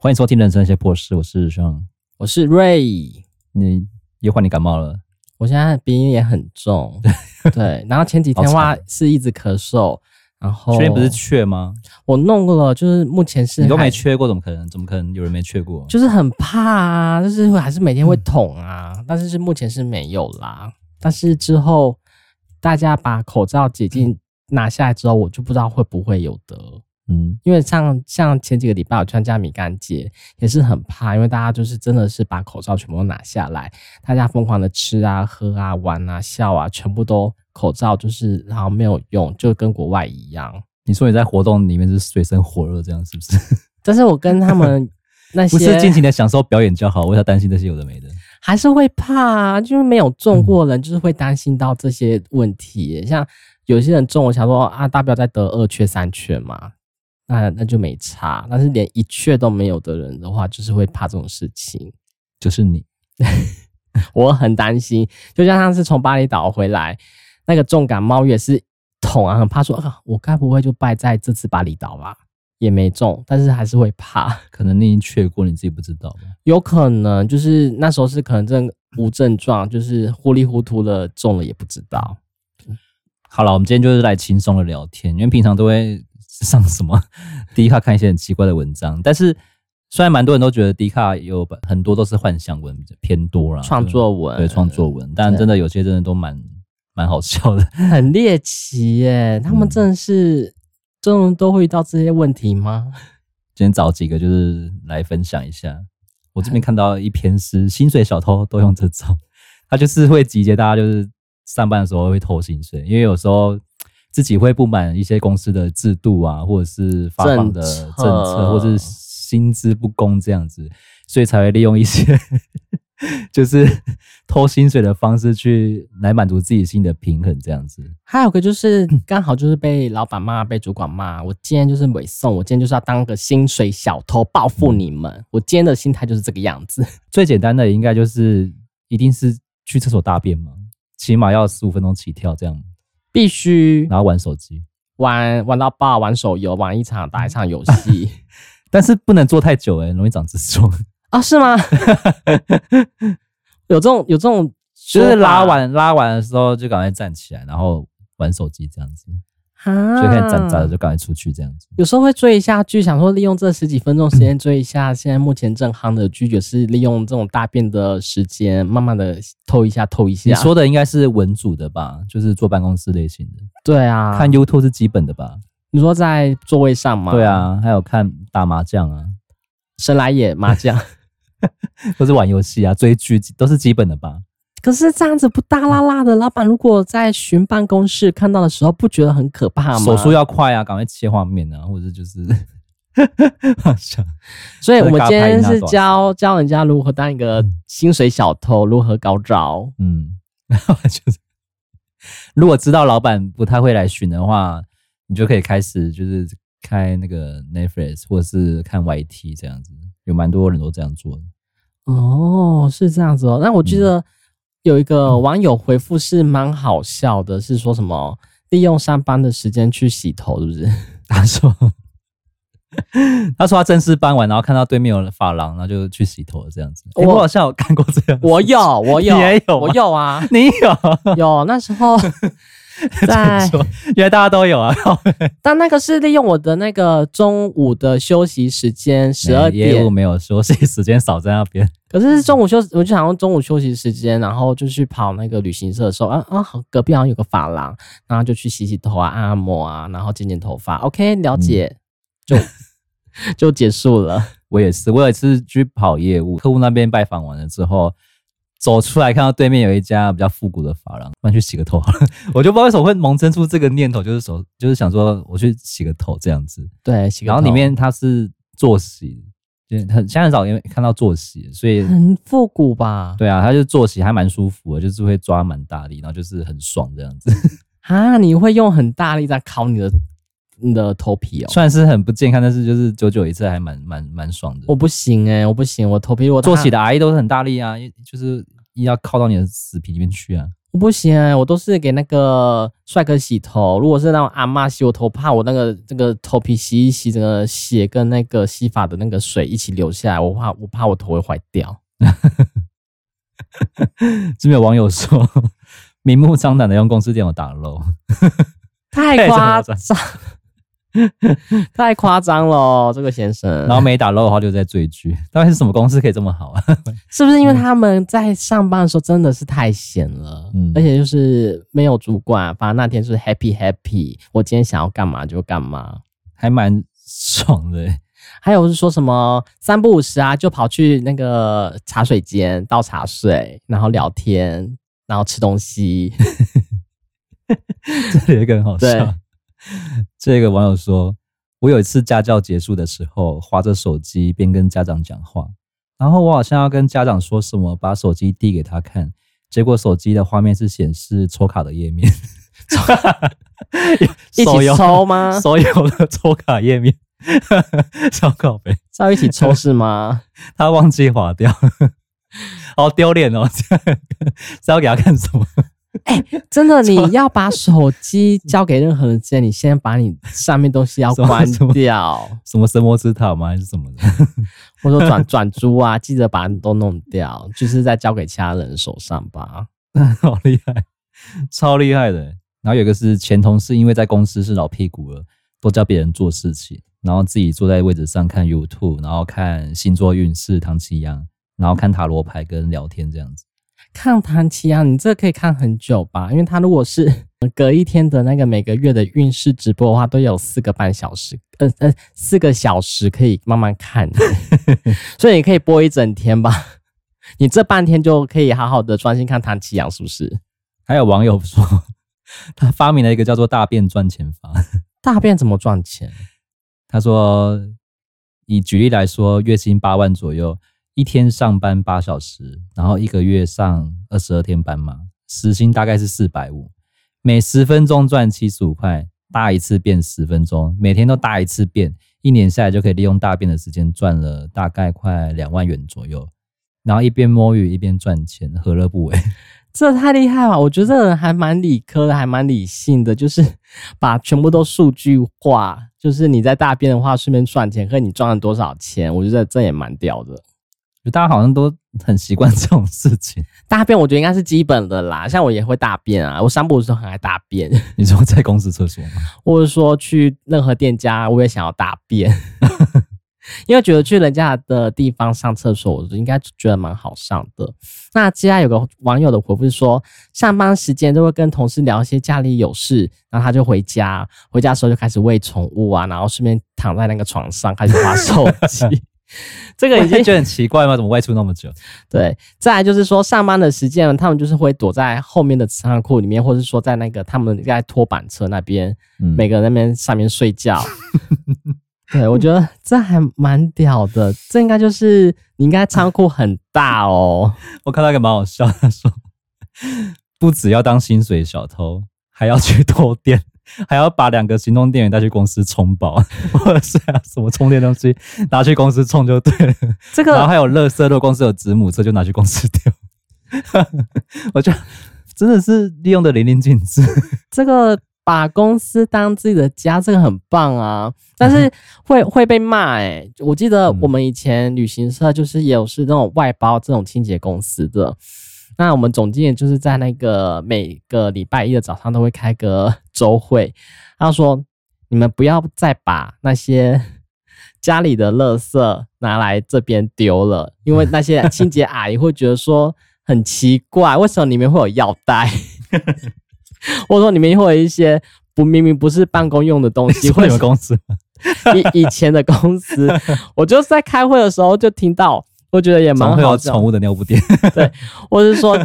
欢迎收听《人生一些破事》，我是尚，我是瑞。你又换你感冒了？我现在鼻音也很重，对。然后前几天话是一直咳嗽，然后确定不是缺吗？我弄过了，就是目前是你都没缺过，怎么可能？怎么可能有人没缺过？就是很怕啊，就是还是每天会捅啊，嗯、但是是目前是没有啦。但是之后大家把口罩解禁拿下来之后，我就不知道会不会有得。嗯，因为像像前几个礼拜我参加米干节，也是很怕，因为大家就是真的是把口罩全部都拿下来，大家疯狂的吃啊、喝啊、玩啊、笑啊，全部都口罩就是然后没有用，就跟国外一样。你说你在活动里面是水深火热这样是不是？但是我跟他们那些不是尽情的享受表演就好，我要担心这些有的没的，还是会怕啊，就是没有中过人，就是会担心到这些问题。嗯、像有些人中，我想说啊，大不了再得二缺三缺嘛。那那就没差，但是连一确都没有的人的话，就是会怕这种事情。就是你，我很担心。就像上次从巴厘岛回来，那个重感冒也是痛啊，很怕说啊，我该不会就败在这次巴厘岛吧？也没中，但是还是会怕。可能你已经确过，你自己不知道吧？有可能就是那时候是可能真无症状，就是糊里糊涂的中了也不知道。好了，我们今天就是来轻松的聊天，因为平常都会。上什么 D 卡看一些很奇怪的文章，但是虽然蛮多人都觉得 D 卡有很多都是幻想文偏多啦，创作文对创作文，但真的有些真的都蛮蛮好笑的，很猎奇耶！他们真的是这种都会遇到这些问题吗？今天找几个就是来分享一下。我这边看到一篇是薪水小偷都用这招，他就是会集结大家就是上班的时候会偷薪水，因为有时候。自己会不满一些公司的制度啊，或者是发放的政策，政策或者是薪资不公这样子，所以才会利用一些 就是偷薪水的方式去来满足自己心的平衡这样子。还有个就是刚好就是被老板骂，被主管骂，我今天就是委送，我今天就是要当个薪水小偷报复你们。嗯、我今天的心态就是这个样子。最简单的应该就是一定是去厕所大便嘛，起码要十五分钟起跳这样。必须，然后玩手机，玩玩到爆，玩手游，玩一场打一场游戏，但是不能坐太久，诶，容易长痔疮啊？是吗？有这种有这种，就是拉完拉完的时候就赶快站起来，然后玩手机这样子。啊，就可以站站着就赶快出去这样子。有时候会追一下剧，想说利用这十几分钟时间追一下现在目前正夯的剧，就是利用这种大便的时间，慢慢的透一下透一下。你说的应该是文组的吧？就是坐办公室类型的。对啊，看 YouTube 是基本的吧？你说在座位上吗？对啊，还有看打麻将啊，神来也麻将，都是玩游戏啊，追剧都是基本的吧？可是这样子不大拉拉的，老板如果在巡办公室看到的时候，不觉得很可怕吗？手速要快啊，赶快切画面啊，或者就是 所以我们今天是教教人家如何当一个薪水小偷，如何高招。嗯，然后就是，如果知道老板不太会来巡的话，你就可以开始就是开那个 Netflix 或者是看 YT 这样子，有蛮多人都这样做的。哦，是这样子哦。那我记得。有一个网友回复是蛮好笑的，是说什么利用上班的时间去洗头，是不是？他说，他说他正式搬完，然后看到对面有发廊，然后就去洗头了，这样子。我、欸、我好像有看过这样，我有，我有，你也有，我有啊，你有，有那时候。在，因为大家都有啊。但那个是利用我的那个中午的休息时间，十二点。业务没有休息时间，少在那边。可是中午休，我就想用中午休息时间，然后就去跑那个旅行社的时候，啊啊，隔壁好像有个发廊，然后就去洗洗头啊，按按摩啊，然后剪剪头发。OK，了解，嗯、就 就结束了。我也是，我有一次去跑业务，客户那边拜访完了之后。走出来看到对面有一家比较复古的发廊，不然去洗个头好了。我就不知道为什么会萌生出这个念头，就是说，就是想说我去洗个头这样子。对，洗个头。然后里面它是坐洗，就很现在很少因为看到坐洗，所以很复古吧？对啊，它就坐洗还蛮舒服的，就是会抓蛮大力，然后就是很爽这样子。啊，你会用很大力在烤你的你的头皮哦？算是很不健康，但是就是久久一次还蛮蛮蛮爽的。我不行诶、欸，我不行，我头皮我做起的阿姨都是很大力啊，就是一。要靠到你的死皮里面去啊！我不行、欸，我都是给那个帅哥洗头。如果是那种阿嬷洗我头，怕我那个这个头皮洗一洗，整个血跟那个洗发的那个水一起流下来，我怕我怕我头会坏掉。这边有网友说，明目张胆的用公司电脑打漏，太夸张。太夸张了，这个先生。然后没打漏的话，就在追剧。到底是什么公司可以这么好啊？是不是因为他们在上班的时候真的是太闲了？嗯，而且就是没有主管，反正那天是 happy happy。我今天想要干嘛就干嘛，还蛮爽的。还有是说什么三不五时啊，就跑去那个茶水间倒茶水，然后聊天，然后吃东西。这里有一个很好笑。这个网友说：“我有一次家教结束的时候，划着手机边跟家长讲话，然后我好像要跟家长说什么，把手机递给他看，结果手机的画面是显示抽卡的页面，一起抽吗？所有的抽卡页面，小靠北，是要一起抽是吗？他忘记划掉，好丢脸哦！是要给他看什么？” 哎、欸，真的，你要把手机交给任何人之前，你先把你上面东西要 关掉。什么，神魔之塔吗？还是什么的？或者说转转租啊，记得把你都弄掉，就是再交给其他人手上吧。好厉害，超厉害的。然后有一个是前同事，因为在公司是老屁股了，都叫别人做事情，然后自己坐在位置上看 YouTube，然后看星座运势、唐奇阳，然后看塔罗牌跟聊天这样子。看唐綺阳，你这可以看很久吧？因为他如果是 隔一天的那个每个月的运势直播的话，都有四个半小时，呃呃，四个小时可以慢慢看，所以你可以播一整天吧。你这半天就可以好好的专心看唐綺阳，是不是？还有网友说，他发明了一个叫做“大便赚钱法”。大便怎么赚钱？他说，以举例来说，月薪八万左右。一天上班八小时，然后一个月上二十二天班嘛，时薪大概是四百五，每十分钟赚七十五块，大一次便十分钟，每天都大一次便，一年下来就可以利用大便的时间赚了大概快两万元左右，然后一边摸鱼一边赚钱，何乐不为？这太厉害了！我觉得这人还蛮理科的，还蛮理性的，就是把全部都数据化，就是你在大便的话顺便赚钱，和你赚了多少钱，我觉得这也蛮屌的。大家好像都很习惯 这种事情。大便我觉得应该是基本的啦，像我也会大便啊，我散步的时候很爱大便。你说在公司厕所吗？或者说去任何店家，我也想要大便，因为觉得去人家的地方上厕所，我应该觉得蛮好上的。那接下来有个网友的回复是说，上班时间都会跟同事聊一些家里有事，然后他就回家，回家的时候就开始喂宠物啊，然后顺便躺在那个床上开始玩手机。这个已经觉得很奇怪吗？怎么外出那么久？对，再来就是说上班的时间，他们就是会躲在后面的仓库里面，或者是说在那个他们在拖板车那边，嗯、每个人那边上面睡觉。对，我觉得这还蛮屌的。这应该就是你应该仓库很大哦。我看到一个蛮好笑，他说不只要当薪水小偷，还要去偷电。还要把两个行动电源带去公司充饱，或者是什么充电东西拿去公司充就对了。这个，然后还有垃圾，如果公司有子母车，就拿去公司丢。我觉得真的是利用的淋漓尽致。这个把公司当自己的家，这个很棒啊！但是会会被骂哎。我记得我们以前旅行社就是也有是那种外包这种清洁公司的。那我们总经理就是在那个每个礼拜一的早上都会开个 周会，他说：“你们不要再把那些 家里的垃圾拿来这边丢了，因为那些清洁阿姨会觉得说很奇怪，为什么里面会有药袋？或者说里面会有一些不明明不是办公用的东西？会有公司以以前的公司，我就是在开会的时候就听到。”我觉得也蛮好，宠物的尿布垫。对，我是说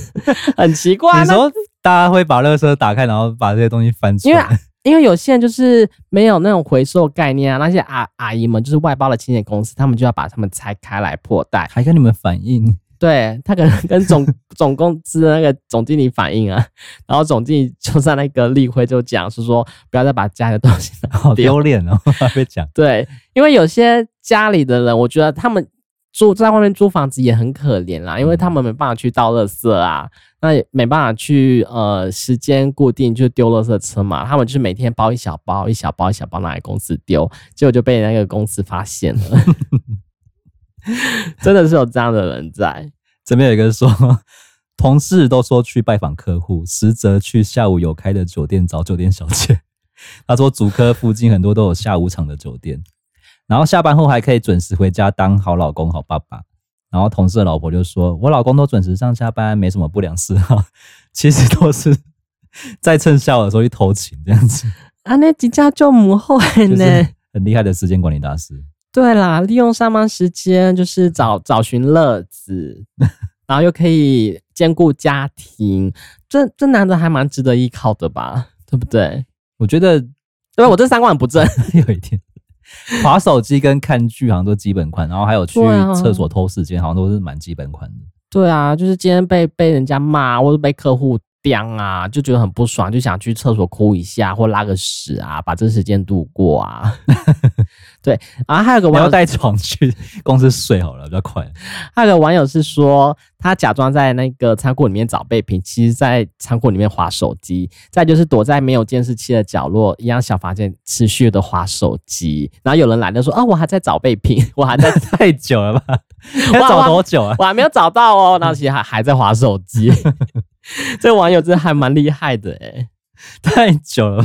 很奇怪。你说大家会把垃圾打开，然后把这些东西翻出来？因为因为有些人就是没有那种回收概念啊。那些阿阿姨们就是外包的清洁公司，他们就要把他们拆开来破袋，还跟你们反映。对，他可能跟总 总公司的那个总经理反映啊，然后总经理就在那个例会就讲是说，不要再把家里的东西拿。好丢脸哦，被讲。对，因为有些家里的人，我觉得他们。租在外面租房子也很可怜啦，因为他们没办法去倒垃圾啊，那也没办法去呃时间固定就丢垃圾车嘛，他们就是每天包一小包一小包一小包拿来公司丢，结果就被那个公司发现了，真的是有这样的人在。这边有一个说，同事都说去拜访客户，实则去下午有开的酒店找酒店小姐。他说，竹科附近很多都有下午场的酒店，然后下班后还可以准时回家当好老公、好爸爸。然后同事的老婆就说：“我老公都准时上下班，没什么不良嗜好，其实都是在趁下午的时候去偷情这样子。”啊，那几家就母后呢，很厉害的时间管理大师。对啦，利用上班时间就是找找寻乐子，然后又可以兼顾家庭，这这男的还蛮值得依靠的吧？对不对？我觉得，对？我这三观很不正，有一点，滑手机跟看剧好像都基本款，然后还有去厕所偷时间，好像都是蛮基本款的。对啊，就是今天被被人家骂，或者被客户。刁啊，就觉得很不爽，就想去厕所哭一下或拉个屎啊，把这时间度过啊。对，然后还有个网友带床去公司睡好了，比较快。还有个网友是说，他假装在那个仓库里面找备品，其实在仓库里面划手机。再就是躲在没有监视器的角落，一样小房间持续的划手机。然后有人来的说啊，我还在找备品，我还在 太久了吧？要找多久啊？我还没有找到哦。然后其实还还在划手机。这个网友真的还蛮厉害的诶，太久了。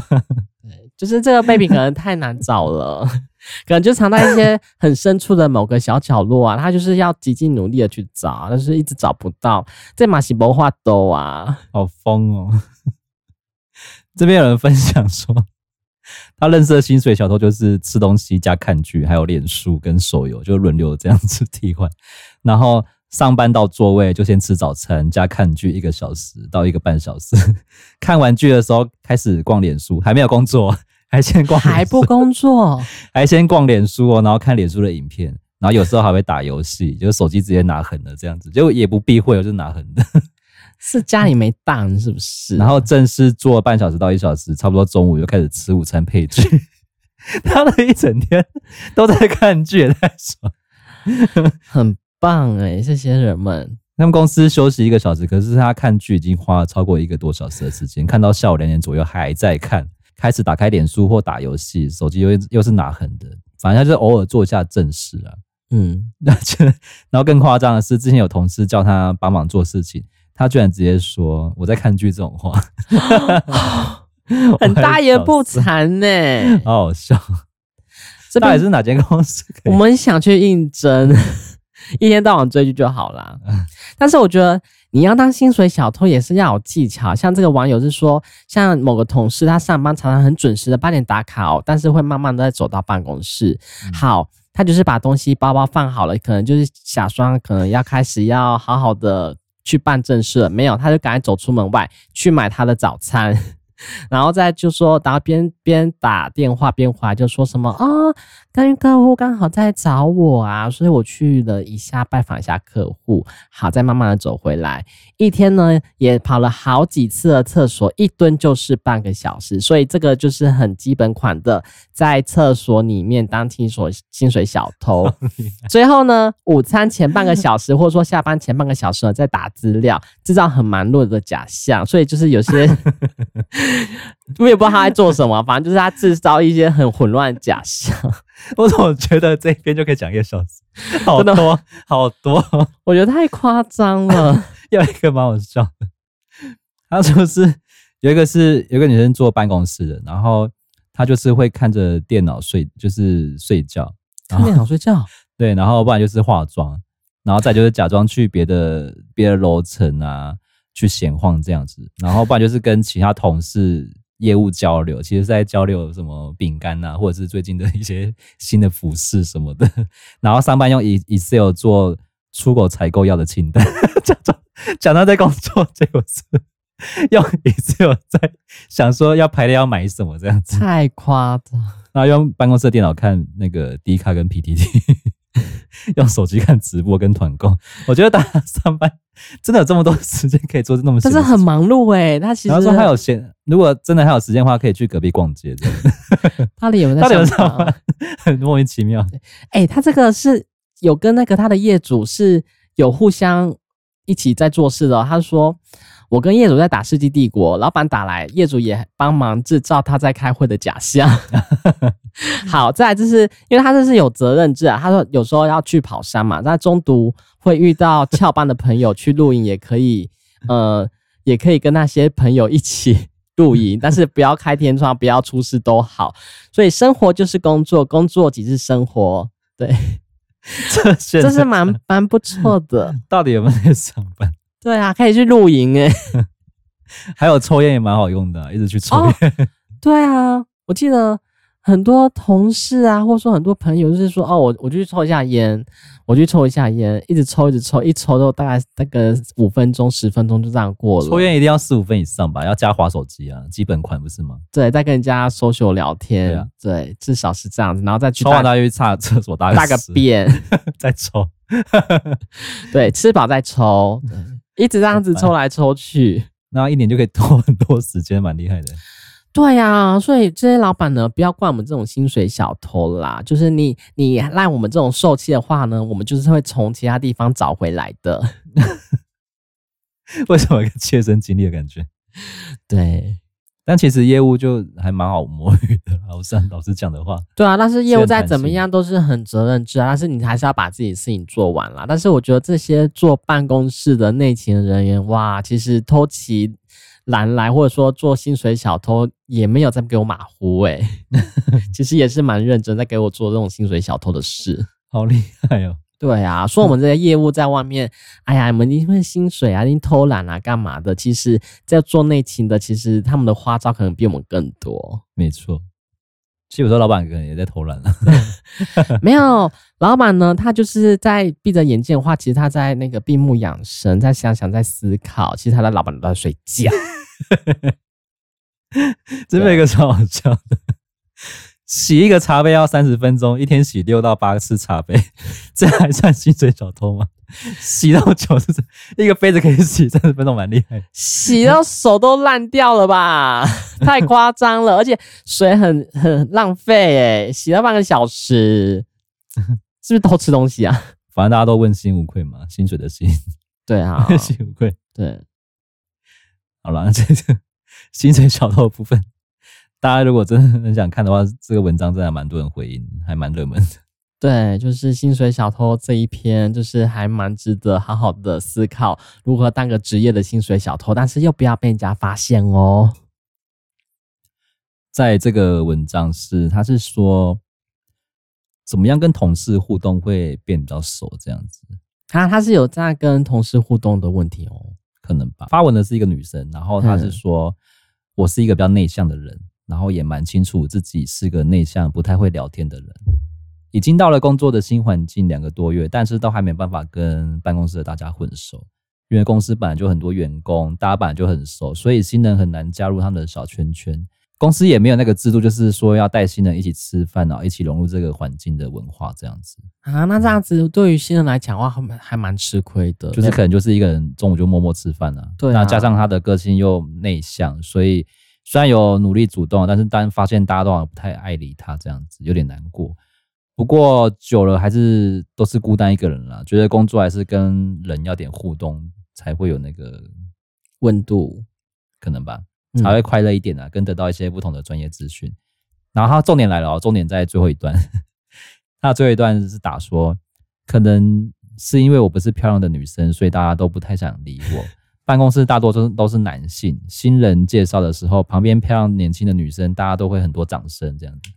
对，就是这个备品可能太难找了，可能就藏在一些很深处的某个小角落啊。他就是要极尽努力的去找，但是一直找不到。这马西博画都啊，好疯哦！这边有人分享说，他认识的薪水小偷就是吃东西加看剧，还有脸书跟手游，就轮流这样子替换，然后。上班到座位就先吃早餐加看剧一个小时到一个半小时，看完剧的时候开始逛脸书，还没有工作，还先逛，还不工作，还先逛脸书哦，然后看脸书的影片，然后有时候还会打游戏，就是手机直接拿横的这样子，就也不避讳，就拿横的，是家里没档是不是？然后正式做半小时到一小时，差不多中午就开始吃午餐配剧，他的一整天都在看剧，太爽，很。棒哎、欸，这些人们，他们公司休息一个小时，可是他看剧已经花了超过一个多小时的时间，看到下午两点左右还在看，开始打开脸书或打游戏，手机又又是拿横的，反正他就是偶尔做一下正事啊。嗯，然后更夸张的是，之前有同事叫他帮忙做事情，他居然直接说我在看剧这种话，很大言不惭呢、欸，好好笑。这到底是哪间公司？我们想去应征。一天到晚追剧就好啦，但是我觉得你要当薪水小偷也是要有技巧。像这个网友是说，像某个同事他上班常常很准时的八点打卡哦，但是会慢慢的走到办公室。好，他就是把东西包包放好了，可能就是假装可能要开始要好好的去办正事了，没有，他就赶快走出门外去买他的早餐。然后再就说，然后边边打电话边回来，就说什么啊，跟、哦、客户刚好在找我啊，所以我去了一下拜访一下客户，好，再慢慢的走回来。一天呢也跑了好几次的厕所，一蹲就是半个小时，所以这个就是很基本款的，在厕所里面当薪水薪水小偷。最后呢，午餐前半个小时或者说下班前半个小时呢，在打资料，制造很忙碌的假象，所以就是有些。我也不知道他在做什么，反正就是他制造一些很混乱的假象。我怎么觉得这边就可以讲一个小时？好多好多，我觉得太夸张了。有一个蛮好笑的，他就是有一个是有一个女生坐办公室的，然后她就是会看着电脑睡，就是睡觉，看电脑睡觉。对，然后不然就是化妆，然后再就是假装去别的别的楼层啊。去闲晃这样子，然后不然就是跟其他同事业务交流，其实是在交流什么饼干呐，或者是最近的一些新的服饰什么的。然后上班用 Excel 做出口采购要的清单，假装假装在工作，结果是 用 Excel 在想说要排列要买什么这样子，太夸张。然后用办公室的电脑看那个 D 卡跟 PTT。用手机看直播跟团购，我觉得大家上班真的有这么多时间可以做那么，但是很忙碌哎、欸。他其实然后说他有闲，如果真的还有时间的话，可以去隔壁逛街。他里有在上班，很莫名其妙。哎、欸，他这个是有跟那个他的业主是有互相一起在做事的哦。他说。我跟业主在打《世纪帝国》，老板打来，业主也帮忙制造他在开会的假象。好，再来就是因为他这是有责任制啊。他说有时候要去跑山嘛，那中途会遇到翘班的朋友去露营，也可以，呃，也可以跟那些朋友一起露营，但是不要开天窗，不要出事都好。所以生活就是工作，工作即是生活。对，这这是蛮蛮不错的。到底有没有在上班？对啊，可以去露营哎，还有抽烟也蛮好用的，一直去抽烟。哦。对啊，我记得很多同事啊，或者说很多朋友，就是说哦，我我就去抽一下烟，我去抽一下烟，一直抽一直抽，一抽都大概那个五分钟十分钟就这样过了。抽烟一定要四五分以上吧，要加滑手机啊，基本款不是吗？对，再跟人家 social 聊天，对，至少是这样子，然后再去抽完大家去擦厕所大，大个便 再抽，对，吃饱再抽。一直这样子抽来抽去，然后一年就可以拖很多时间，蛮厉害的。对呀、啊，所以这些老板呢，不要怪我们这种薪水小偷啦。就是你你赖我们这种受气的话呢，我们就是会从其他地方找回来的。为什么一个切身经历的感觉？对。但其实业务就还蛮好摸鱼的，老实老师讲的话。对啊，但是业务再怎么样都是很责任制啊，但是你还是要把自己的事情做完啦。但是我觉得这些做办公室的内勤人员，哇，其实偷骑懒来，或者说做薪水小偷，也没有在给我马虎诶、欸、其实也是蛮认真在给我做这种薪水小偷的事，好厉害哦。对啊，说我们这些业务在外面，哎呀，你们因为薪水啊，你偷懒啊，干嘛的？其实，在做内勤的，其实他们的花招可能比我们更多。没错，其实有时候老板可能也在偷懒了。没有，老板呢，他就是在闭着眼睛的话，其实他在那个闭目养神，在想想，在思考。其实他的老板都在睡觉。这边一个超好笑的。洗一个茶杯要三十分钟，一天洗六到八次茶杯，这还算薪水小偷吗？洗到九十，一个杯子可以洗三十分钟，蛮厉害。洗到手都烂掉了吧？太夸张了，而且水很很浪费诶，洗了半个小时，是不是偷吃东西啊？反正大家都问心无愧嘛，薪水的薪。对啊，问心无愧。对，好了，这个薪水小偷的部分。大家如果真的很想看的话，这个文章真的蛮多人回应，还蛮热门的。对，就是薪水小偷这一篇，就是还蛮值得好好的思考如何当个职业的薪水小偷，但是又不要被人家发现哦。在这个文章是，他是说怎么样跟同事互动会变比较熟这样子。他他是有在跟同事互动的问题哦，可能吧。发文的是一个女生，然后她是说、嗯、我是一个比较内向的人。然后也蛮清楚自己是个内向、不太会聊天的人，已经到了工作的新环境两个多月，但是都还没办法跟办公室的大家混熟，因为公司本来就很多员工，大家本来就很熟，所以新人很难加入他们的小圈圈。公司也没有那个制度，就是说要带新人一起吃饭，然后一起融入这个环境的文化这样子啊。那这样子对于新人来讲的话，还蛮还蛮吃亏的，就是可能就是一个人中午就默默吃饭啊，对啊，那加上他的个性又内向，所以。虽然有努力主动，但是但发现大家都好像不太爱理他，这样子有点难过。不过久了还是都是孤单一个人啦，觉得工作还是跟人要点互动才会有那个温度，可能吧，才会快乐一点啊，跟得到一些不同的专业资讯。然后他重点来了哦，重点在最后一段，他最后一段是打说，可能是因为我不是漂亮的女生，所以大家都不太想理我。办公室大多都都是男性，新人介绍的时候，旁边漂亮年轻的女生，大家都会很多掌声这样子。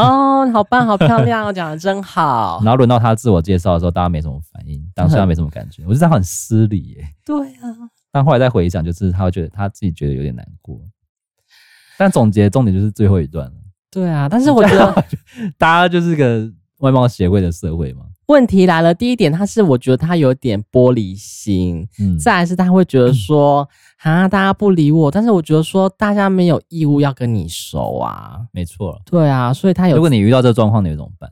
哦，好棒，好漂亮，讲的真好。然后轮到他自我介绍的时候，大家没什么反应，当时他没什么感觉，我觉得他很失礼耶。对啊。但后来再回想，就是他会觉得他自己觉得有点难过。但总结重点就是最后一段了。对啊，但是我觉得 大家就是个外貌协会的社会嘛。问题来了，第一点，他是我觉得他有点玻璃心，嗯，再来是他会觉得说，啊，大家不理我，但是我觉得说，大家没有义务要跟你熟啊，没错，对啊，所以他有，如果你遇到这个状况，你会怎么办？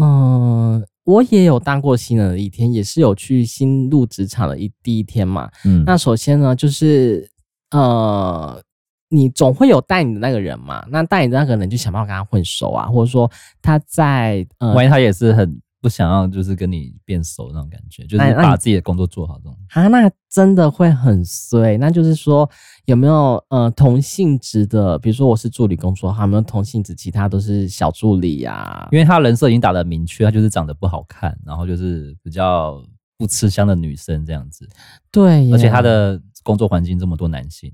嗯，我也有当过新人的一天，也是有去新入职场的一第一天嘛，嗯，那首先呢，就是呃，你总会有带你的那个人嘛，那带你的那个人就想办法跟他混熟啊，或者说他在，呃，万一他也是很。不想要就是跟你变熟那种感觉，就是把自己的工作做好这种。啊，那真的会很衰。那就是说，有没有呃同性质的？比如说我是助理工作，还有没有同性质？其他都是小助理呀、啊。因为他人设已经打得明确，他就是长得不好看，然后就是比较不吃香的女生这样子。对，而且他的工作环境这么多男性，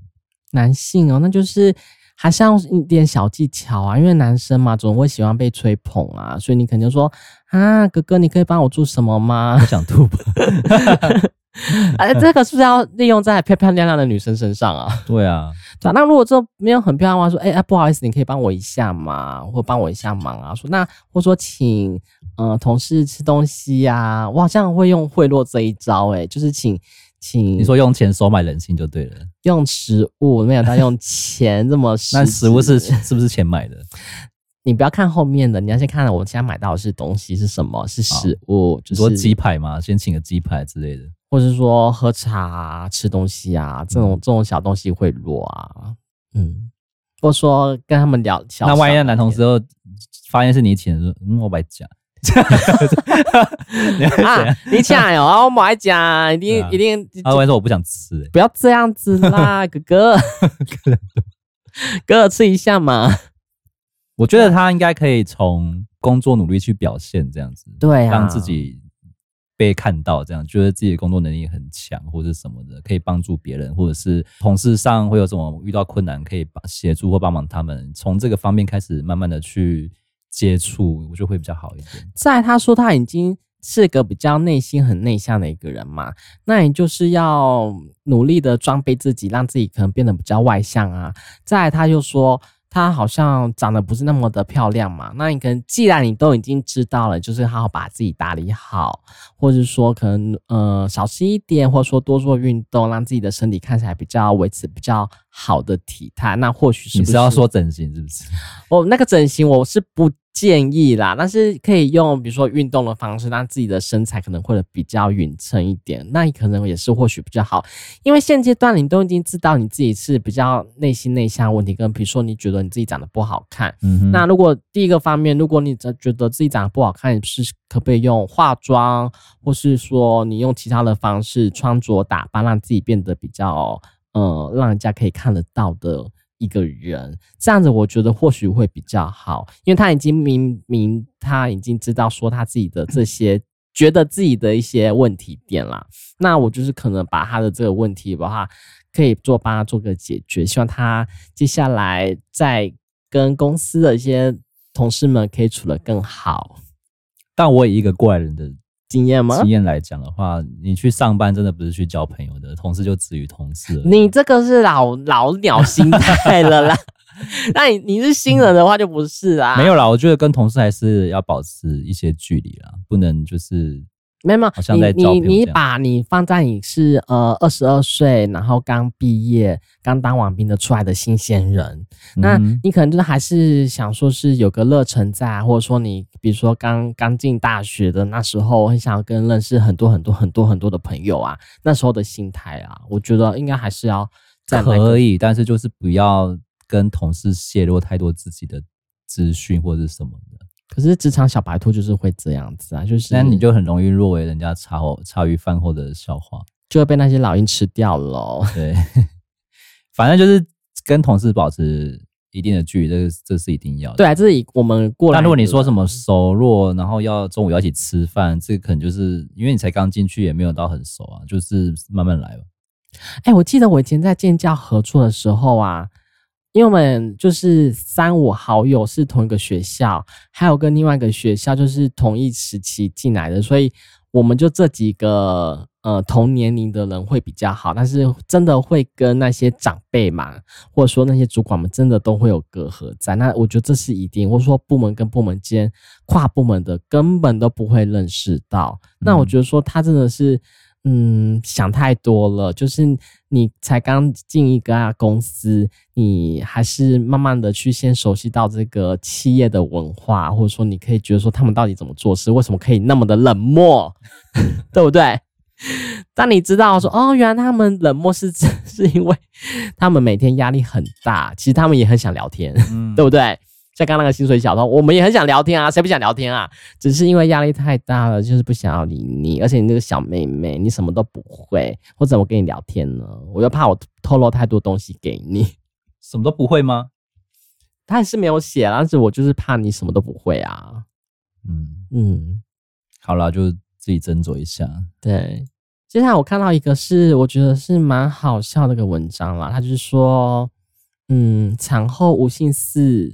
男性哦，那就是。还是要一点小技巧啊，因为男生嘛，总会喜欢被吹捧啊，所以你肯定说啊，哥哥，你可以帮我做什么吗？我想吐吧。哎，这个是不是要利用在漂漂亮亮的女生身上啊？对啊，对啊。那如果这没有很漂亮的话，说，哎、欸、哎，不好意思，你可以帮我一下嘛，或帮我一下忙啊？说那或说请呃同事吃东西呀、啊，我好像会用贿赂这一招、欸，哎，就是请。请你说用钱收买人心就对了，用食物没有他用钱这么实。那食物是是不是钱买的？你不要看后面的，你要先看我现在买到的是东西是什么？是食物，就是说鸡排嘛，先请个鸡排之类的，或者是说喝茶啊、吃东西啊这种、嗯、这种小东西贿赂啊，嗯，或者说跟他们聊。那万一那男同事后发现是你请的，我白讲。啊！你请 哦，我不爱讲，一定、啊、一定。他会说我不想吃、欸，不要这样子啦，哥哥，哥哥吃一下嘛。我觉得他应该可以从工作努力去表现这样子，对、啊，让自己被看到，这样觉得自己的工作能力很强或者什么的，可以帮助别人，或者是同事上会有什么遇到困难，可以帮协助或帮忙他们，从这个方面开始慢慢的去。接触我就会比较好一点。在他说他已经是个比较内心很内向的一个人嘛，那你就是要努力的装备自己，让自己可能变得比较外向啊。再他就说。她好像长得不是那么的漂亮嘛，那你可能既然你都已经知道了，就是好好把自己打理好，或者说可能呃少吃一点，或者说多做运动，让自己的身体看起来比较维持比较好的体态，那或许是你是要说整形是不是？哦，那个整形我是不。建议啦，但是可以用比如说运动的方式，让自己的身材可能会比较匀称一点，那你可能也是或许比较好。因为现阶段你都已经知道你自己是比较内心内向问题，跟比如说你觉得你自己长得不好看，嗯，那如果第一个方面，如果你觉得自己长得不好看，是可不可以用化妆，或是说你用其他的方式穿着打扮，让自己变得比较呃，让人家可以看得到的。一个人这样子，我觉得或许会比较好，因为他已经明明他已经知道说他自己的这些，觉得自己的一些问题点啦。那我就是可能把他的这个问题的话，可以做帮他做个解决，希望他接下来在跟公司的一些同事们可以处得更好。但我以一个过来人的。经验吗？经验来讲的话，你去上班真的不是去交朋友的，同事就止于同事。你这个是老老鸟心态了啦。那你你是新人的话就不是啦。没有啦，我觉得跟同事还是要保持一些距离啦，不能就是。没有没有，你你你把你放在你是呃二十二岁，然后刚毕业、刚当完兵的出来的新鲜人，嗯，那你可能就是还是想说是有个热忱在，或者说你比如说刚刚进大学的那时候，很想要跟认识很多很多很多很多的朋友啊，那时候的心态啊，我觉得应该还是要在可以，但是就是不要跟同事泄露太多自己的资讯或者什么的。可是职场小白兔就是会这样子啊，就是那你就很容易落为人家茶后茶余饭后的笑话，就会被那些老鹰吃掉了。对，反正就是跟同事保持一定的距离，这个这是一定要的。对啊，这是以我们过来。那如果你说什么熟络，然后要中午要一起吃饭，这个可能就是因为你才刚进去，也没有到很熟啊，就是慢慢来吧。哎、欸，我记得我以前在建教合作的时候啊。因为我们就是三五好友是同一个学校，还有跟另外一个学校就是同一时期进来的，所以我们就这几个呃同年龄的人会比较好，但是真的会跟那些长辈嘛，或者说那些主管们真的都会有隔阂在。那我觉得这是一定，或者说部门跟部门间跨部门的根本都不会认识到。那我觉得说他真的是。嗯，想太多了。就是你才刚进一个公司，你还是慢慢的去先熟悉到这个企业的文化，或者说你可以觉得说他们到底怎么做事，为什么可以那么的冷漠，对不对？当你知道说哦，原来他们冷漠是 是因为他们每天压力很大，其实他们也很想聊天，嗯、对不对？像刚刚那个薪水小偷，我们也很想聊天啊，谁不想聊天啊？只是因为压力太大了，就是不想要理你。而且你那个小妹妹，你什么都不会，我怎么跟你聊天呢？我又怕我透露太多东西给你。什么都不会吗？他还是没有写，但是我就是怕你什么都不会啊。嗯嗯，好了，就自己斟酌一下。对，接下来我看到一个是我觉得是蛮好笑的一个文章啦，他就是说，嗯，产后无性事。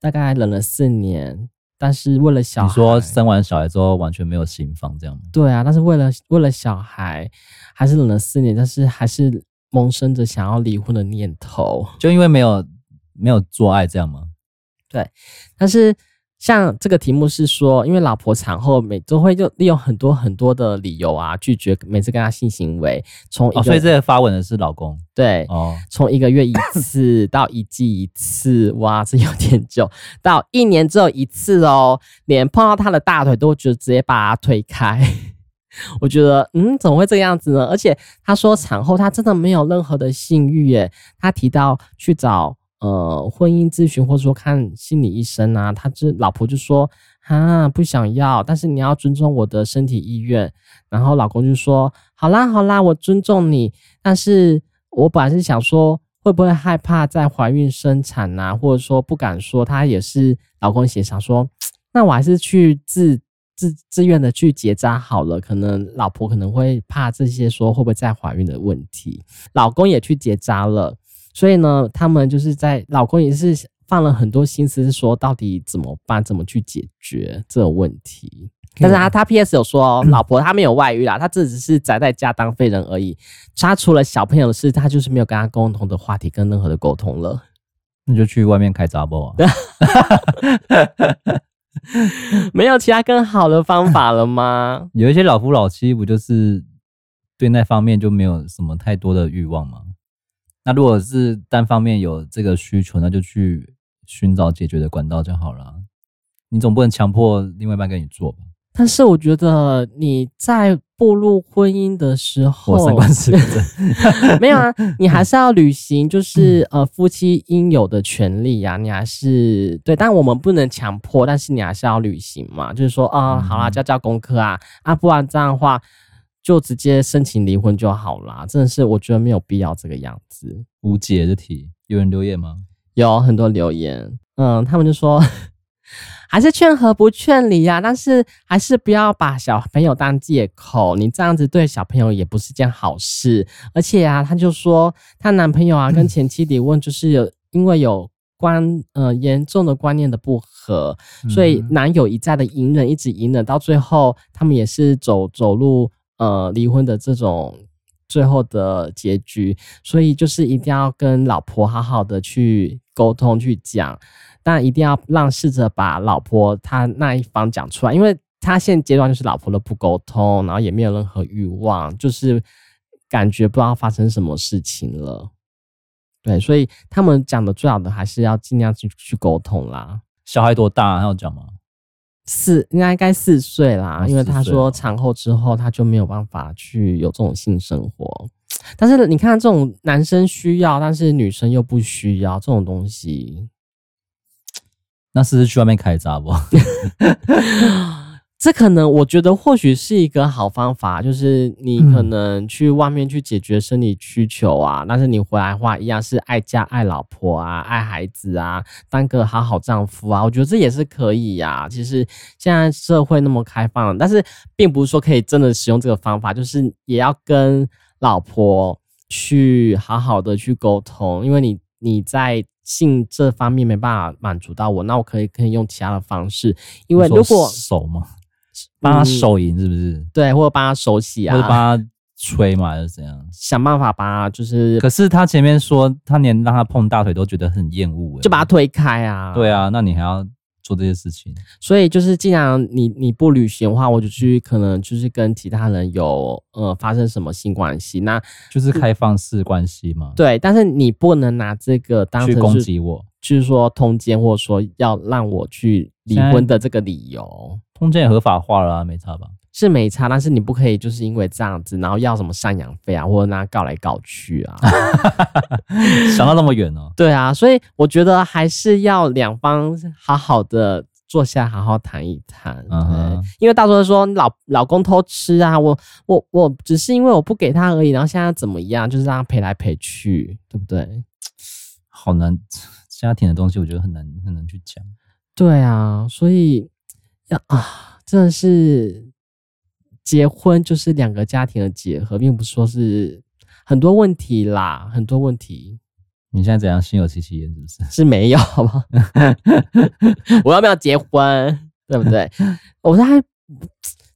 大概冷了四年，但是为了小孩，你说生完小孩之后完全没有心房这样吗？对啊，但是为了为了小孩，还是冷了四年，但是还是萌生着想要离婚的念头，就因为没有没有做爱这样吗？对，但是。像这个题目是说，因为老婆产后每都会就利用很多很多的理由啊，拒绝每次跟他性行为。从哦，所以这个发文的是老公。对，哦，从一个月一次到一季一次，哇，这有点久。到一年只有一次哦，连碰到他的大腿都觉得直接把他推开。我觉得，嗯，怎么会这样子呢？而且他说产后他真的没有任何的性欲耶。他提到去找。呃，婚姻咨询或者说看心理医生啊，他这老婆就说啊，不想要，但是你要尊重我的身体意愿。然后老公就说，好啦好啦，我尊重你，但是我本来是想说，会不会害怕再怀孕生产啊，或者说不敢说，他也是老公协商说，那我还是去自自自愿的去结扎好了。可能老婆可能会怕这些说会不会再怀孕的问题，老公也去结扎了。所以呢，他们就是在老公也是放了很多心思，说到底怎么办，怎么去解决这个问题。但是他他 P.S. 有说哦，老婆他没有外遇啦，他这只是宅在家当废人而已。他除了小朋友的事，他就是没有跟他共同的话题，跟任何的沟通了。那就去外面开杂包啊，没有其他更好的方法了吗？有一些老夫老妻不就是对那方面就没有什么太多的欲望吗？那如果是单方面有这个需求，那就去寻找解决的管道就好了。你总不能强迫另外一半跟你做吧？但是我觉得你在步入婚姻的时候，我三观四正，没有啊，你还是要履行就是呃夫妻应有的权利呀、啊。你还是对，但我们不能强迫，但是你还是要履行嘛。就是说啊、呃，好啦，交交功课啊，啊，不然这样的话。就直接申请离婚就好啦，真的是我觉得没有必要这个样子。无解的题，有人留言吗？有很多留言，嗯，他们就说 还是劝和不劝离呀，但是还是不要把小朋友当借口，你这样子对小朋友也不是件好事。而且啊，他就说他男朋友啊 跟前妻离婚，就是有因为有关呃严重的观念的不合，所以男友一再的隐忍，一直隐忍，到最后他们也是走走路。呃，离婚的这种最后的结局，所以就是一定要跟老婆好好的去沟通去讲，但一定要让试着把老婆她那一方讲出来，因为他现阶段就是老婆都不沟通，然后也没有任何欲望，就是感觉不知道发生什么事情了。对，所以他们讲的最好的还是要尽量去去沟通啦。小孩多大？还要讲吗？四应该该四岁啦，因为他说产后之后他就没有办法去有这种性生活。但是你看这种男生需要，但是女生又不需要这种东西，那是不是去外面开闸不？这可能我觉得或许是一个好方法，就是你可能去外面去解决生理需求啊，嗯、但是你回来的话一样是爱家、爱老婆啊、爱孩子啊，当个好好丈夫啊，我觉得这也是可以呀、啊。其实现在社会那么开放，但是并不是说可以真的使用这个方法，就是也要跟老婆去好好的去沟通，因为你你在性这方面没办法满足到我，那我可以可以用其他的方式，因为如果手嘛。帮他手淫是不是？嗯、对，或者帮他手洗啊，或者帮他吹嘛，还是怎样？想办法把他就是。可是他前面说，他连让他碰大腿都觉得很厌恶，就把他推开啊。对啊，那你还要做这些事情？所以就是，既然你你不履行的话，我就去可能就是跟其他人有呃发生什么性关系，那就是开放式关系嘛。对，但是你不能拿这个当成去攻击我，就是说通奸，或者说要让我去离婚的这个理由。通奸也合法化了啊，没差吧？是没差，但是你不可以就是因为这样子，然后要什么赡养费啊，或者拿告来告去啊，想到那么远哦。对啊，所以我觉得还是要两方好好的坐下，好好谈一谈。嗯哼，因为大多数说老老公偷吃啊，我我我只是因为我不给他而已，然后现在怎么样，就是让他赔来赔去，对不对？好难，家庭的东西我觉得很难很难去讲。对啊，所以要啊，真的是。结婚就是两个家庭的结合，并不是说是很多问题啦，很多问题。你现在怎样心有戚戚焉？是不是？是没有，好不好？我要不要结婚？对不对？我还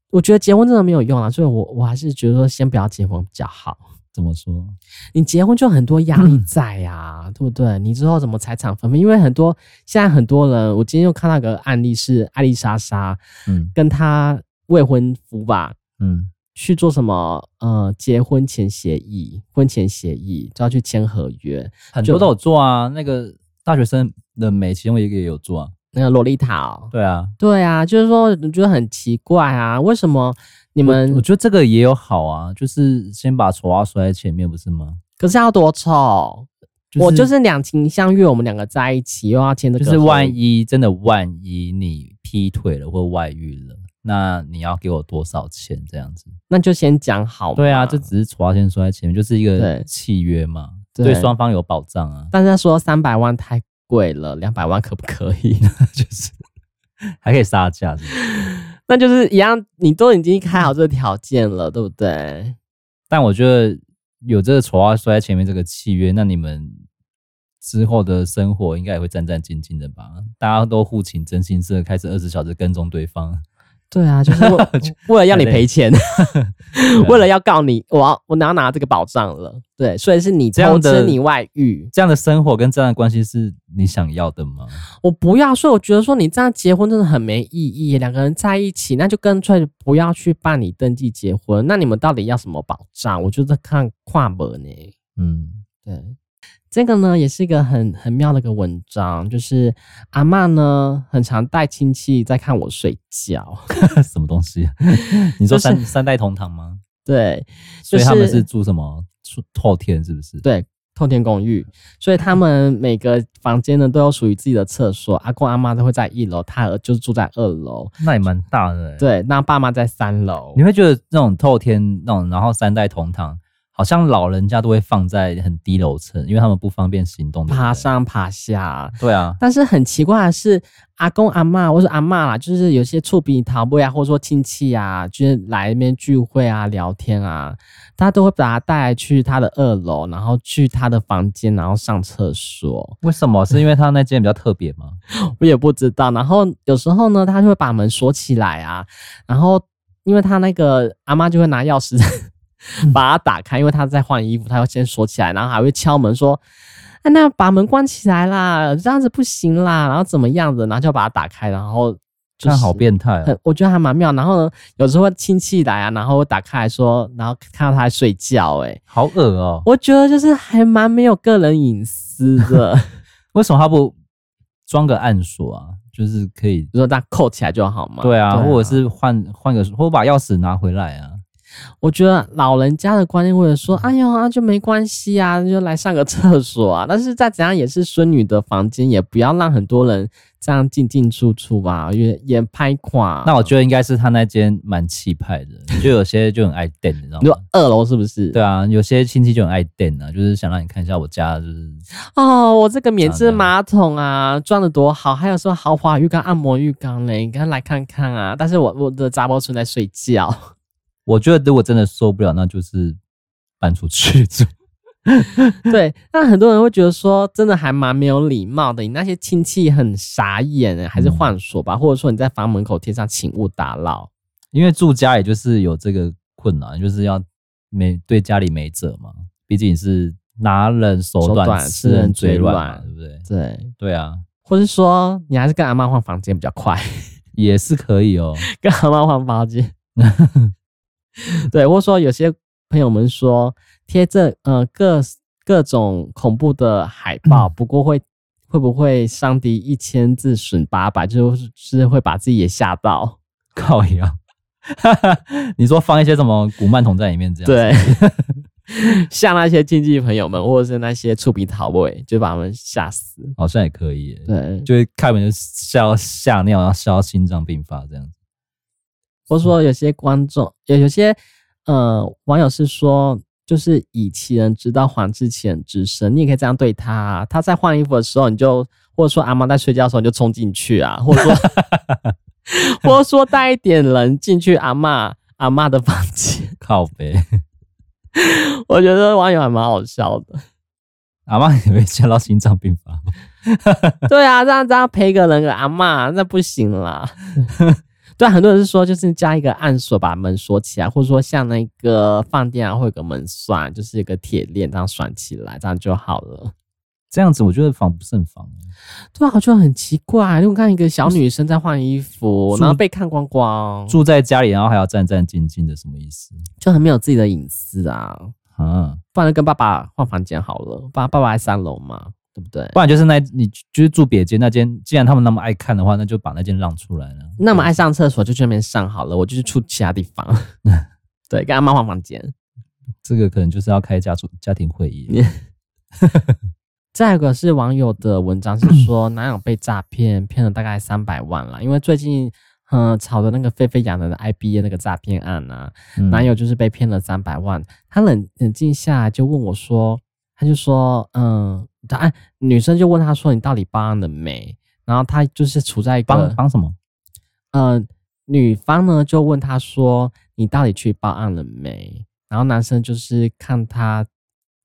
我觉得结婚真的没有用啊，所以我我还是觉得说先不要结婚比较好。怎么说？你结婚就很多压力在呀、啊，嗯、对不对？你之后怎么财产分配？因为很多现在很多人，我今天又看到个案例是艾丽莎莎，嗯，跟她未婚夫吧。嗯，去做什么？呃，结婚前协议、婚前协议就要去签合约，很多都有做啊。那个大学生的美，其中一个也有做啊。那个萝莉塔哦，对啊，对啊，就是说，你觉得很奇怪啊，为什么你们我？我觉得这个也有好啊，就是先把丑话说在前面，不是吗？可是要多丑？就是、我就是两情相悦，我们两个在一起，又要签的，就是万一真的万一你劈腿了或外遇了。那你要给我多少钱？这样子，那就先讲好。对啊，这只是丑话先说在前面，就是一个契约嘛，对双方有保障啊。但是他说三百万太贵了，两百万可不可以？就是还可以杀价，那就是一样，你都已经开好这个条件了，对不对？但我觉得有这个丑话说在前面这个契约，那你们之后的生活应该也会战战兢兢的吧？大家都互请真心社，开始二十小时跟踪对方。对啊，就是为 为了要你赔钱，为了要告你，我要我哪要拿这个保障了？对，所以是你偷吃你外遇这样的生活跟这样的关系是你想要的吗？我不要，所以我觉得说你这样结婚真的很没意义。两个人在一起，那就干脆不要去办理登记结婚。那你们到底要什么保障？我觉得看跨本呢。嗯，对。这个呢，也是一个很很妙的一个文章，就是阿嬷呢，很常带亲戚在看我睡觉，什么东西？你说三、就是、三代同堂吗？对，就是、所以他们是住什么？住透天是不是？对，透天公寓，所以他们每个房间呢都有属于自己的厕所，阿公阿妈都会在一楼，他就是住在二楼，那也蛮大的。对，那爸妈在三楼，你会觉得那种透天那种，然后三代同堂。好像老人家都会放在很低楼层，因为他们不方便行动，爬上爬下。对啊，但是很奇怪的是，阿公阿嬷或是阿嬷啦，就是有些厝边头尾啊，或者说亲戚啊，就是来那边聚会啊、聊天啊，他都会把他带去他的二楼，然后去他的房间，然后上厕所。为什么？是因为他那间比较特别吗？我也不知道。然后有时候呢，他就会把门锁起来啊，然后因为他那个阿嬷就会拿钥匙。把它打开，因为他在换衣服，他要先锁起来，然后还会敲门说：“啊，那把门关起来啦，这样子不行啦。”然后怎么样子，然后就把它打开，然后就是好变态啊，我觉得还蛮妙。然后呢，有时候亲戚来啊，然后打开来说，然后看到他在睡觉，哎，好恶哦。我觉得就是还蛮没有个人隐私的。为什么他不装个暗锁啊？就是可以，比如说他扣起来就好嘛。对啊，或者是换换个，或者把钥匙拿回来啊。我觉得老人家的观念或者说，哎呦啊，就没关系啊，就来上个厕所啊。但是再怎样也是孙女的房间，也不要让很多人这样进进出出吧，也也拍垮。那我觉得应该是他那间蛮气派的，就有些就很爱电，你知道吗？二楼是不是？对啊，有些亲戚就很爱电啊，就是想让你看一下我家，就是哦，我这个免治马桶啊，装的多好，还有说豪华浴缸、按摩浴缸嘞，你赶快来看看啊。但是我我的杂包存在睡觉。我觉得如果真的受不了，那就是搬出去住。对，那很多人会觉得说，真的还蛮没有礼貌的。你那些亲戚很傻眼，还是换锁吧，嗯、或者说你在房门口贴上“请勿打扰”。因为住家也就是有这个困难，就是要没对家里没辙嘛。毕竟是拿人手短，吃人嘴软，对不对？对对啊，或是说你还是跟阿嬷换房间比较快，也是可以哦。跟阿嬷换房间。对，或者说有些朋友们说贴这呃各各种恐怖的海报，不过会会不会伤敌一千自损八百，就是是会把自己也吓到？靠呀！你说放一些什么古曼童在里面这样？对，像那些亲戚朋友们，或者是那些触鼻桃味，就把他们吓死。好像也可以，对，就会开门就吓吓尿，然后吓到心脏病发这样子。或者说有些观众有有些呃网友是说，就是以其人之道还治其人之身，你也可以这样对他啊。他在换衣服的时候，你就或者说阿嬷在睡觉的时候，你就冲进去啊，或者说。或者说带一点人进去阿嬷阿嬷的房间，靠北。我觉得网友还蛮好笑的。阿嬷也会吓到心脏病发吗？对啊，这样这样陪个人个阿嬷，那不行啦。对，很多人是说，就是加一个暗锁把门锁起来，或者说像那个饭店啊，会有个门栓，就是一个铁链这样拴起来，这样就好了。这样子我觉得防不胜防，对啊，我觉得很奇怪。因为我看一个小女生在换衣服，然后被看光光，住在家里，然后还要战战兢兢的，什么意思？就很没有自己的隐私啊！啊，不然就跟爸爸换房间好了，爸爸爸在三楼嘛，对不对？不然就是那，你就是住别间那间，既然他们那么爱看的话，那就把那间让出来了。那么爱上厕所就去那边上好了，我就去住其他地方。对，跟阿妈换房间，这个可能就是要开家族家庭会议。再一个是网友的文章是说，男友被诈骗，骗了大概三百万了。因为最近，嗯，炒的那个沸沸扬扬的 IBA 那个诈骗案啊，嗯、男友就是被骗了三百万。他冷冷静下来就问我说，他就说，嗯，答案女生就问他说，你到底报案了没？然后他就是处在一个帮帮什么？呃，女方呢就问他说，你到底去报案了没？然后男生就是看他。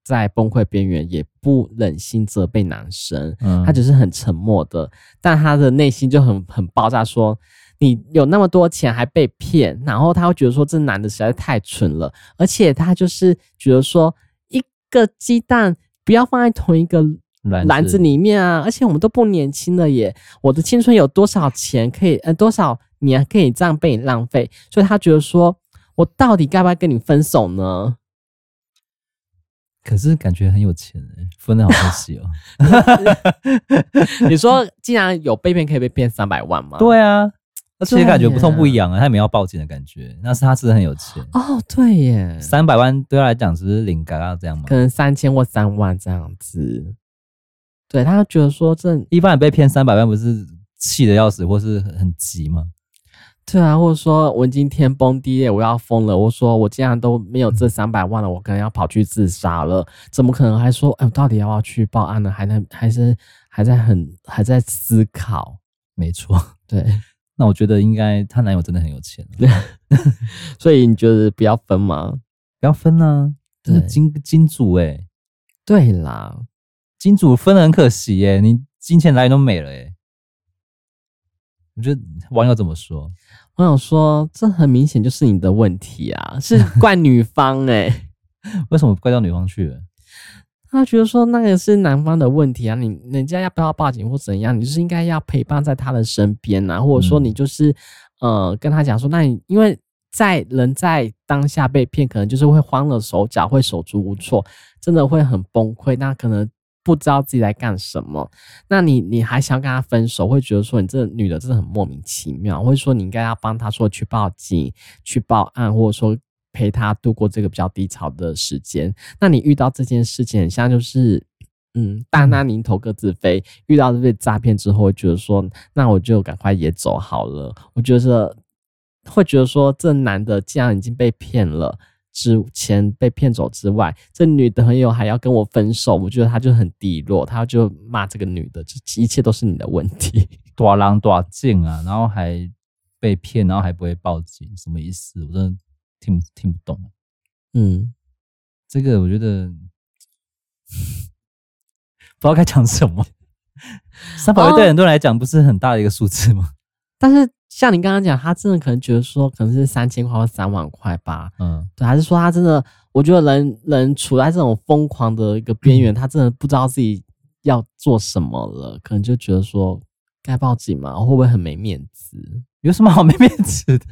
在崩溃边缘，也不忍心责备男生，嗯，他只是很沉默的，但他的内心就很很爆炸，说你有那么多钱还被骗，然后他会觉得说这男的实在太蠢了，而且他就是觉得说一个鸡蛋不要放在同一个篮子里面啊，而且我们都不年轻了耶，我的青春有多少钱可以呃多少年可以这样被你浪费，所以他觉得说我到底该不该跟你分手呢？可是感觉很有钱哎，分的好可惜哦。你说，既然有被骗，可以被骗三百万吗？对啊，而且感觉不痛不痒啊，他也没有报警的感觉。那是他是很有钱哦，对耶，三百万对他来讲只是零嘎嘎这样吗？可能三千或三万这样子。对，他觉得说这一般人被骗三百万不是气得要死，或是很急吗？对啊，或者说我已经天崩地裂，我要疯了。我说我竟然都没有这三百万了，我可能要跑去自杀了。怎么可能还说，哎，我到底要不要去报案呢？还能还是还在很还在思考？没错，对。那我觉得应该她男友真的很有钱，所以你觉得不要分吗？不要分呢？对，金金主哎，对啦，金主分的很可惜耶，你金钱来源都没了哎。我觉得网友怎么说？网友说：“这很明显就是你的问题啊，是怪女方哎、欸，为什么怪到女方去了？他觉得说那个是男方的问题啊，你人家要不要报警或怎样，你就是应该要陪伴在他的身边啊，或者说你就是、嗯、呃跟他讲说，那你因为在人在当下被骗，可能就是会慌了手脚，会手足无措，真的会很崩溃，那可能。”不知道自己在干什么，那你你还想跟他分手，会觉得说你这个女的真的很莫名其妙，或者说你应该要帮他说去报警、去报案，或者说陪他度过这个比较低潮的时间。那你遇到这件事情，很像就是嗯，大难临头各自飞。遇到这被诈骗之后，会觉得说，那我就赶快也走好了。我觉得会觉得说，这男的既然已经被骗了。之前被骗走之外，这女的朋友还要跟我分手，我觉得他就很低落，他就骂这个女的，这一切都是你的问题，多狼多贱啊，然后还被骗，然后还不会报警，什么意思？我真的听听不懂。嗯，这个我觉得不知道该讲什么。三百万对很多人来讲不是很大的一个数字吗？但是。像你刚刚讲，他真的可能觉得说，可能是三千块或三万块吧。嗯，对，还是说他真的？我觉得人人处在这种疯狂的一个边缘，他真的不知道自己要做什么了，可能就觉得说该报警吗？会不会很没面子？有什么好没面子的？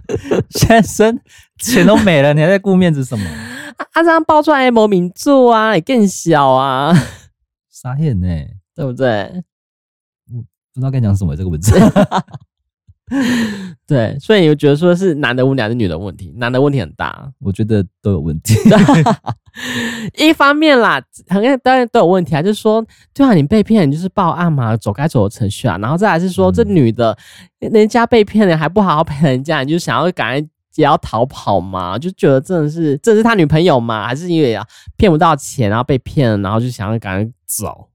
先生，钱都没了，你还在顾面子什么？啊，这样爆出来某名著啊，也更小啊，傻眼呢，对不对？我不知道该讲什么这个文字。对，所以你就觉得说是男的问题还是女的问题？男的问题很大，我觉得都有问题。一方面啦，很当然都有问题啊，就是说，对啊，你被骗，你就是报案嘛，走该走的程序啊。然后再来是说，嗯、这女的，人家被骗了还不好好陪人家，你就想要赶紧也要逃跑嘛？就觉得真的是，这是他女朋友嘛？还是因为啊骗不到钱，然后被骗了，然后就想要赶紧走？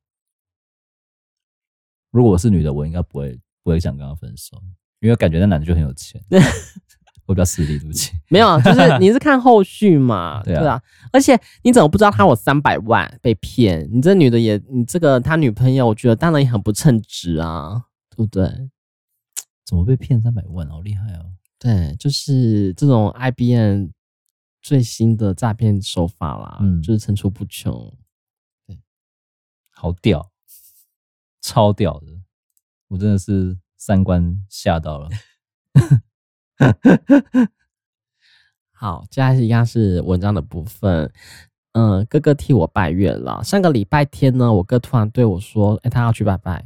如果我是女的，我应该不会不会想跟他分手。因为感觉那男的就很有钱，我比较势利，对不起。没有，就是 你是看后续嘛，对啊。而且你怎么不知道他有三百万被骗？你这女的也，你这个他女朋友，我觉得当然也很不称职啊，对不对？怎么被骗三百万？好厉害哦！对，就是这种 IBM 最新的诈骗手法啦，嗯，就是层出不穷。对，好屌，超屌的，我真的是。三观吓到了，好，接下来一样是文章的部分。嗯，哥哥替我拜月了。上个礼拜天呢，我哥突然对我说：“哎、欸，他要去拜拜，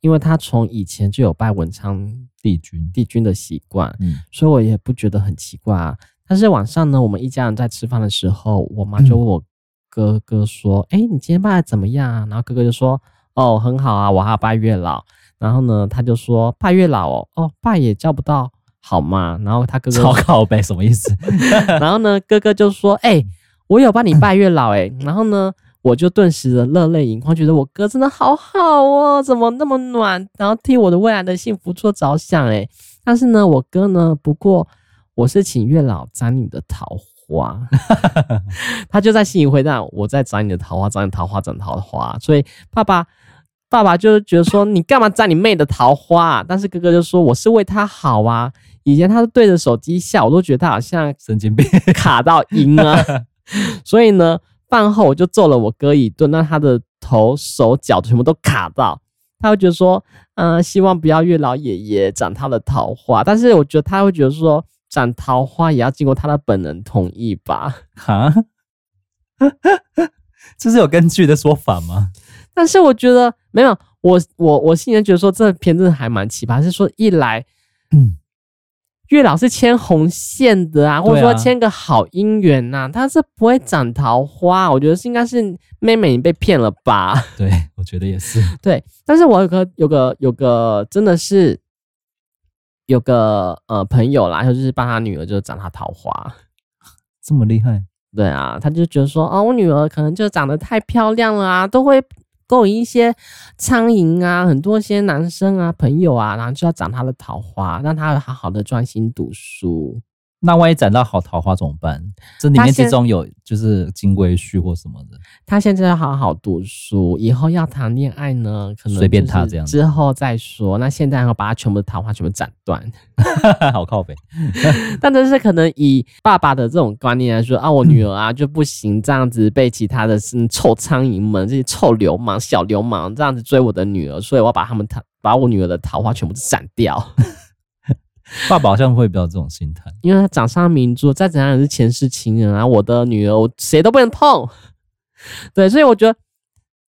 因为他从以前就有拜文昌帝君帝君的习惯。”嗯，所以我也不觉得很奇怪啊。但是晚上呢，我们一家人在吃饭的时候，我妈就问我哥哥说：“哎、嗯欸，你今天拜的怎么样啊？”然后哥哥就说：“哦，很好啊，我还要拜月老。”然后呢，他就说拜月老哦，哦拜也叫不到好吗？然后他哥哥超靠北什么意思？然后呢，哥哥就说：“哎、欸，我有帮你拜月老哎。”然后呢，我就顿时的热泪盈眶，觉得我哥真的好好哦，怎么那么暖，然后替我的未来的幸福做着想哎。但是呢，我哥呢，不过我是请月老斩你的桃花，他就在心里回答：“我在斩你的桃花，斩你桃花，斩桃花。”所以爸爸。爸爸就是觉得说，你干嘛摘你妹的桃花啊？但是哥哥就说，我是为他好啊。以前他都对着手机笑，我都觉得他好像神经病，卡到音啊。所以呢，饭后我就揍了我哥一顿，让他的头、手、脚全部都卡到。他会觉得说，嗯、呃，希望不要月老爷爷斩他的桃花。但是我觉得他会觉得说，斩桃花也要经过他的本人同意吧？哈，这是有根据的说法吗？但是我觉得没有，我我我现在觉得说这篇真的还蛮奇葩，是说一来，嗯，月老是牵红线的啊，或者说牵个好姻缘呐，他是不会长桃花，我觉得是应该是妹妹你被骗了吧？对，我觉得也是。对，但是我有个有个有个真的是有个呃朋友啦，就是帮他女儿就长他桃花，这么厉害？对啊，他就觉得说哦，我女儿可能就长得太漂亮了啊，都会。勾引一些苍蝇啊，很多些男生啊朋友啊，然后就要斩他的桃花，让他好好的专心读书。那万一斩到好桃花怎么办？这里面之中有就是金龟婿或什么的。他现在要好好读书，以后要谈恋爱呢，可能随便他这样，之后再说。那现在要把他全部的桃花全部斩断，好靠北。但这是可能以爸爸的这种观念来说啊，我女儿啊就不行，这样子被其他的是臭苍蝇们这些臭流氓、小流氓这样子追我的女儿，所以我要把他们桃把我女儿的桃花全部斩掉。爸爸好像会比较这种心态，因为他掌上明珠，再怎样也是前世情人啊！我的女儿，我谁都不能碰。对，所以我觉得，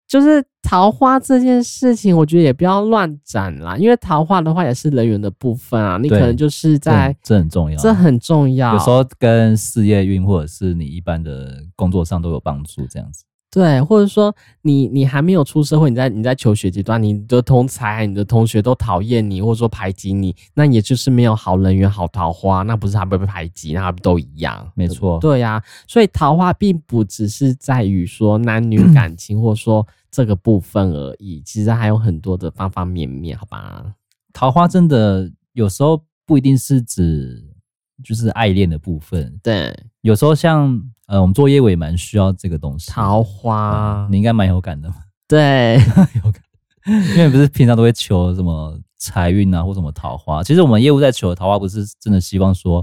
就是桃花这件事情，我觉得也不要乱斩啦。因为桃花的话也是人缘的部分啊，你可能就是在这很重要，这很重要。有时候跟事业运或者是你一般的工作上都有帮助，这样子。对，或者说你你还没有出社会，你在你在求学阶段，你的同才、你的同学都讨厌你，或者说排挤你，那也就是没有好人缘、好桃花，那不是还被排挤，那不都一样？没错，对呀、啊。所以桃花并不只是在于说男女 感情，或者说这个部分而已，其实还有很多的方方面面，好吧？桃花真的有时候不一定是指就是爱恋的部分，对，有时候像。呃，我们做业务也蛮需要这个东西。桃花，嗯、你应该蛮有感的。对，有感，因为不是平常都会求什么财运啊，或什么桃花。其实我们业务在求的桃花，不是真的希望说。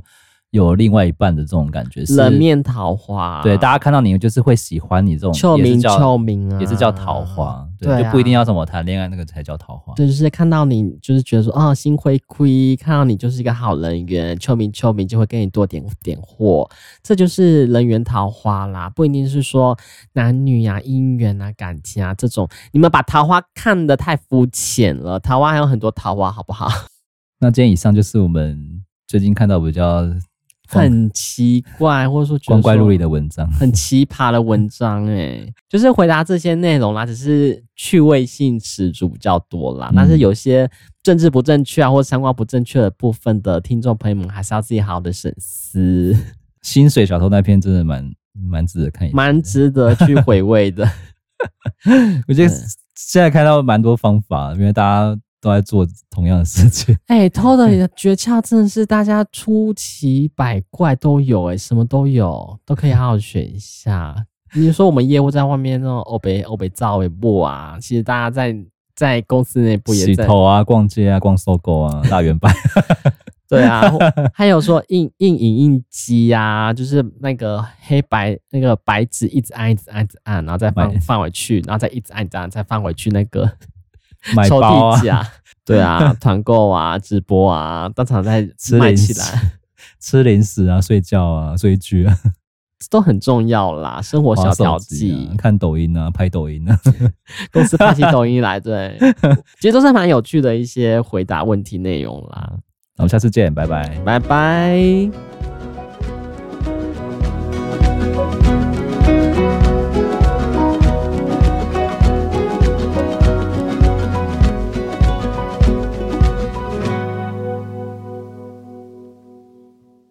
有另外一半的这种感觉，人面桃花。对，大家看到你就是会喜欢你这种，臭名臭名啊，也是叫桃花。对，就不一定要什么谈恋爱，那个才叫桃花。对，就是看到你，就是觉得说，啊，心灰灰，看到你就是一个好人缘，臭名臭名就会给你多点点货，这就是人缘桃花啦。不一定是说男女呀、啊、姻缘啊、感情啊这种，你们把桃花看得太肤浅了。桃花还有很多桃花，好不好？那今天以上就是我们最近看到比较很奇怪，或者说光怪陆离的文章，很奇葩的文章，哎，就是回答这些内容啦，只是趣味性十足比较多啦。嗯、但是有些政治不正确啊，或者三观不正确的部分的听众朋友们，还是要自己好好的审思。薪水小偷那篇真的蛮蛮值得看一下，蛮值得去回味的。我觉得现在看到蛮多方法，因为大家。都在做同样的事情。哎、欸，偷的诀窍真的是大家出奇百怪都有、欸，哎，什么都有，都可以好好学一下。比如说我们业务在外面那种欧北欧北造尾部啊，其实大家在在公司内部也在洗头啊、逛街啊、逛搜狗啊、大圆板。对啊，还有说印印影印机啊，就是那个黑白那个白纸一直按一直按一直按，然后再放放回去，然后再一直按一直按再放回去那个。买包啊，对啊，团购啊，直播啊，当场在卖起来，吃零食啊，睡觉啊，追剧啊，都很重要啦。生活小调剂、啊，看抖音啊，拍抖音啊，公司拍起抖音来，对，其实都是蛮有趣的一些回答问题内容啦。那我们下次见，拜拜，拜拜。